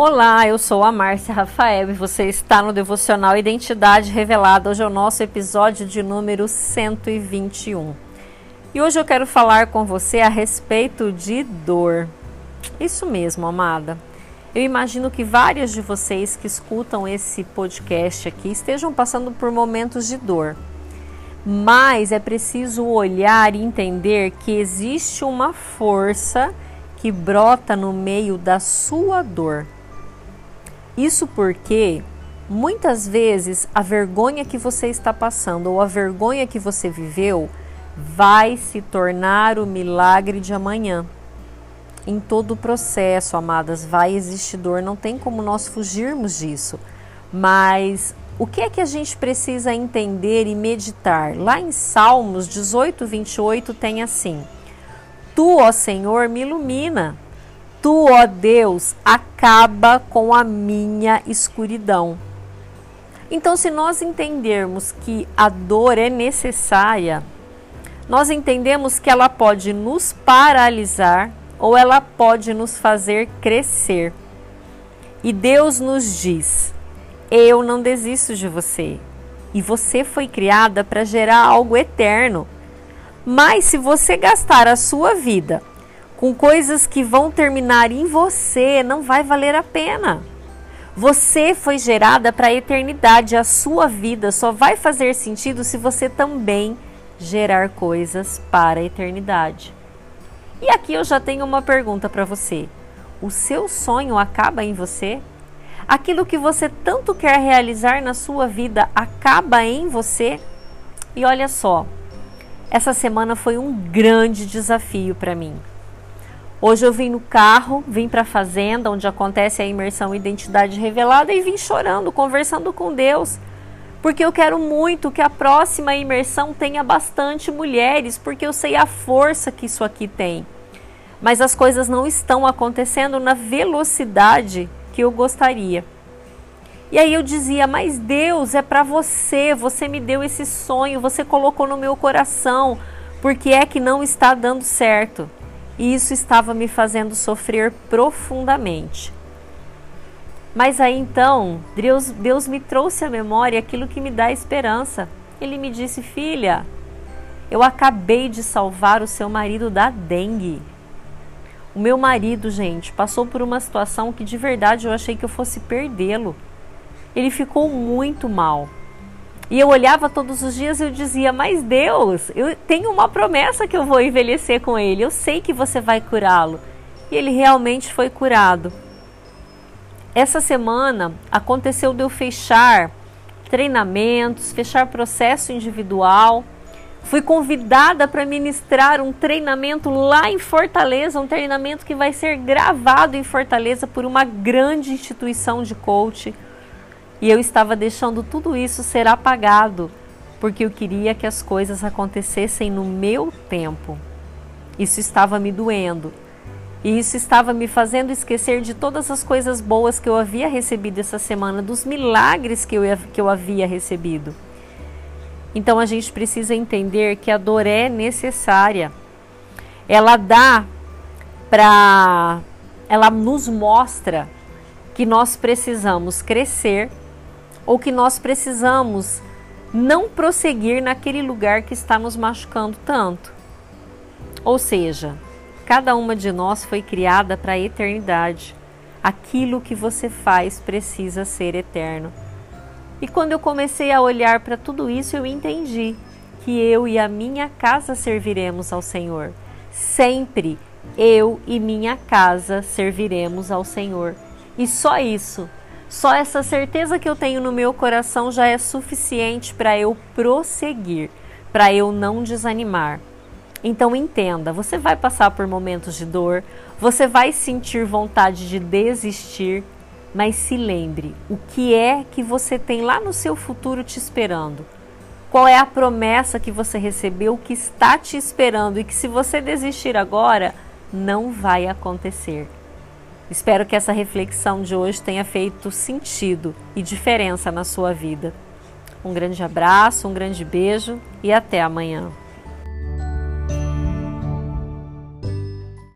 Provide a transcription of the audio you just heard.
Olá, eu sou a Márcia Rafael e você está no Devocional Identidade Revelada. Hoje é o nosso episódio de número 121. E hoje eu quero falar com você a respeito de dor. Isso mesmo, amada. Eu imagino que várias de vocês que escutam esse podcast aqui estejam passando por momentos de dor. Mas é preciso olhar e entender que existe uma força que brota no meio da sua dor. Isso porque muitas vezes a vergonha que você está passando ou a vergonha que você viveu vai se tornar o milagre de amanhã. Em todo o processo, amadas, vai existir dor, não tem como nós fugirmos disso. Mas o que é que a gente precisa entender e meditar? Lá em Salmos 18, 28 tem assim: Tu, ó Senhor, me ilumina Tu, ó Deus, acaba com a minha escuridão. Então, se nós entendermos que a dor é necessária, nós entendemos que ela pode nos paralisar ou ela pode nos fazer crescer. E Deus nos diz: Eu não desisto de você. E você foi criada para gerar algo eterno. Mas se você gastar a sua vida com coisas que vão terminar em você, não vai valer a pena. Você foi gerada para a eternidade, a sua vida só vai fazer sentido se você também gerar coisas para a eternidade. E aqui eu já tenho uma pergunta para você. O seu sonho acaba em você? Aquilo que você tanto quer realizar na sua vida acaba em você? E olha só, essa semana foi um grande desafio para mim. Hoje eu vim no carro, vim para a fazenda, onde acontece a imersão Identidade Revelada, e vim chorando, conversando com Deus. Porque eu quero muito que a próxima imersão tenha bastante mulheres, porque eu sei a força que isso aqui tem. Mas as coisas não estão acontecendo na velocidade que eu gostaria. E aí eu dizia: Mas Deus, é para você, você me deu esse sonho, você colocou no meu coração, porque é que não está dando certo e isso estava me fazendo sofrer profundamente. Mas aí então, Deus, Deus me trouxe à memória aquilo que me dá esperança. Ele me disse: Filha, eu acabei de salvar o seu marido da dengue. O meu marido, gente, passou por uma situação que de verdade eu achei que eu fosse perdê-lo. Ele ficou muito mal. E eu olhava todos os dias e eu dizia: Mas Deus, eu tenho uma promessa que eu vou envelhecer com ele, eu sei que você vai curá-lo. E ele realmente foi curado. Essa semana aconteceu de eu fechar treinamentos, fechar processo individual. Fui convidada para ministrar um treinamento lá em Fortaleza, um treinamento que vai ser gravado em Fortaleza por uma grande instituição de coaching e eu estava deixando tudo isso ser apagado, porque eu queria que as coisas acontecessem no meu tempo. Isso estava me doendo. E isso estava me fazendo esquecer de todas as coisas boas que eu havia recebido essa semana, dos milagres que eu, que eu havia recebido. Então a gente precisa entender que a dor é necessária. Ela dá para. Ela nos mostra que nós precisamos crescer ou que nós precisamos não prosseguir naquele lugar que está nos machucando tanto. Ou seja, cada uma de nós foi criada para a eternidade. Aquilo que você faz precisa ser eterno. E quando eu comecei a olhar para tudo isso, eu entendi que eu e a minha casa serviremos ao Senhor. Sempre eu e minha casa serviremos ao Senhor. E só isso só essa certeza que eu tenho no meu coração já é suficiente para eu prosseguir, para eu não desanimar. Então entenda, você vai passar por momentos de dor, você vai sentir vontade de desistir, mas se lembre, o que é que você tem lá no seu futuro te esperando? Qual é a promessa que você recebeu que está te esperando e que se você desistir agora, não vai acontecer. Espero que essa reflexão de hoje tenha feito sentido e diferença na sua vida. Um grande abraço, um grande beijo e até amanhã.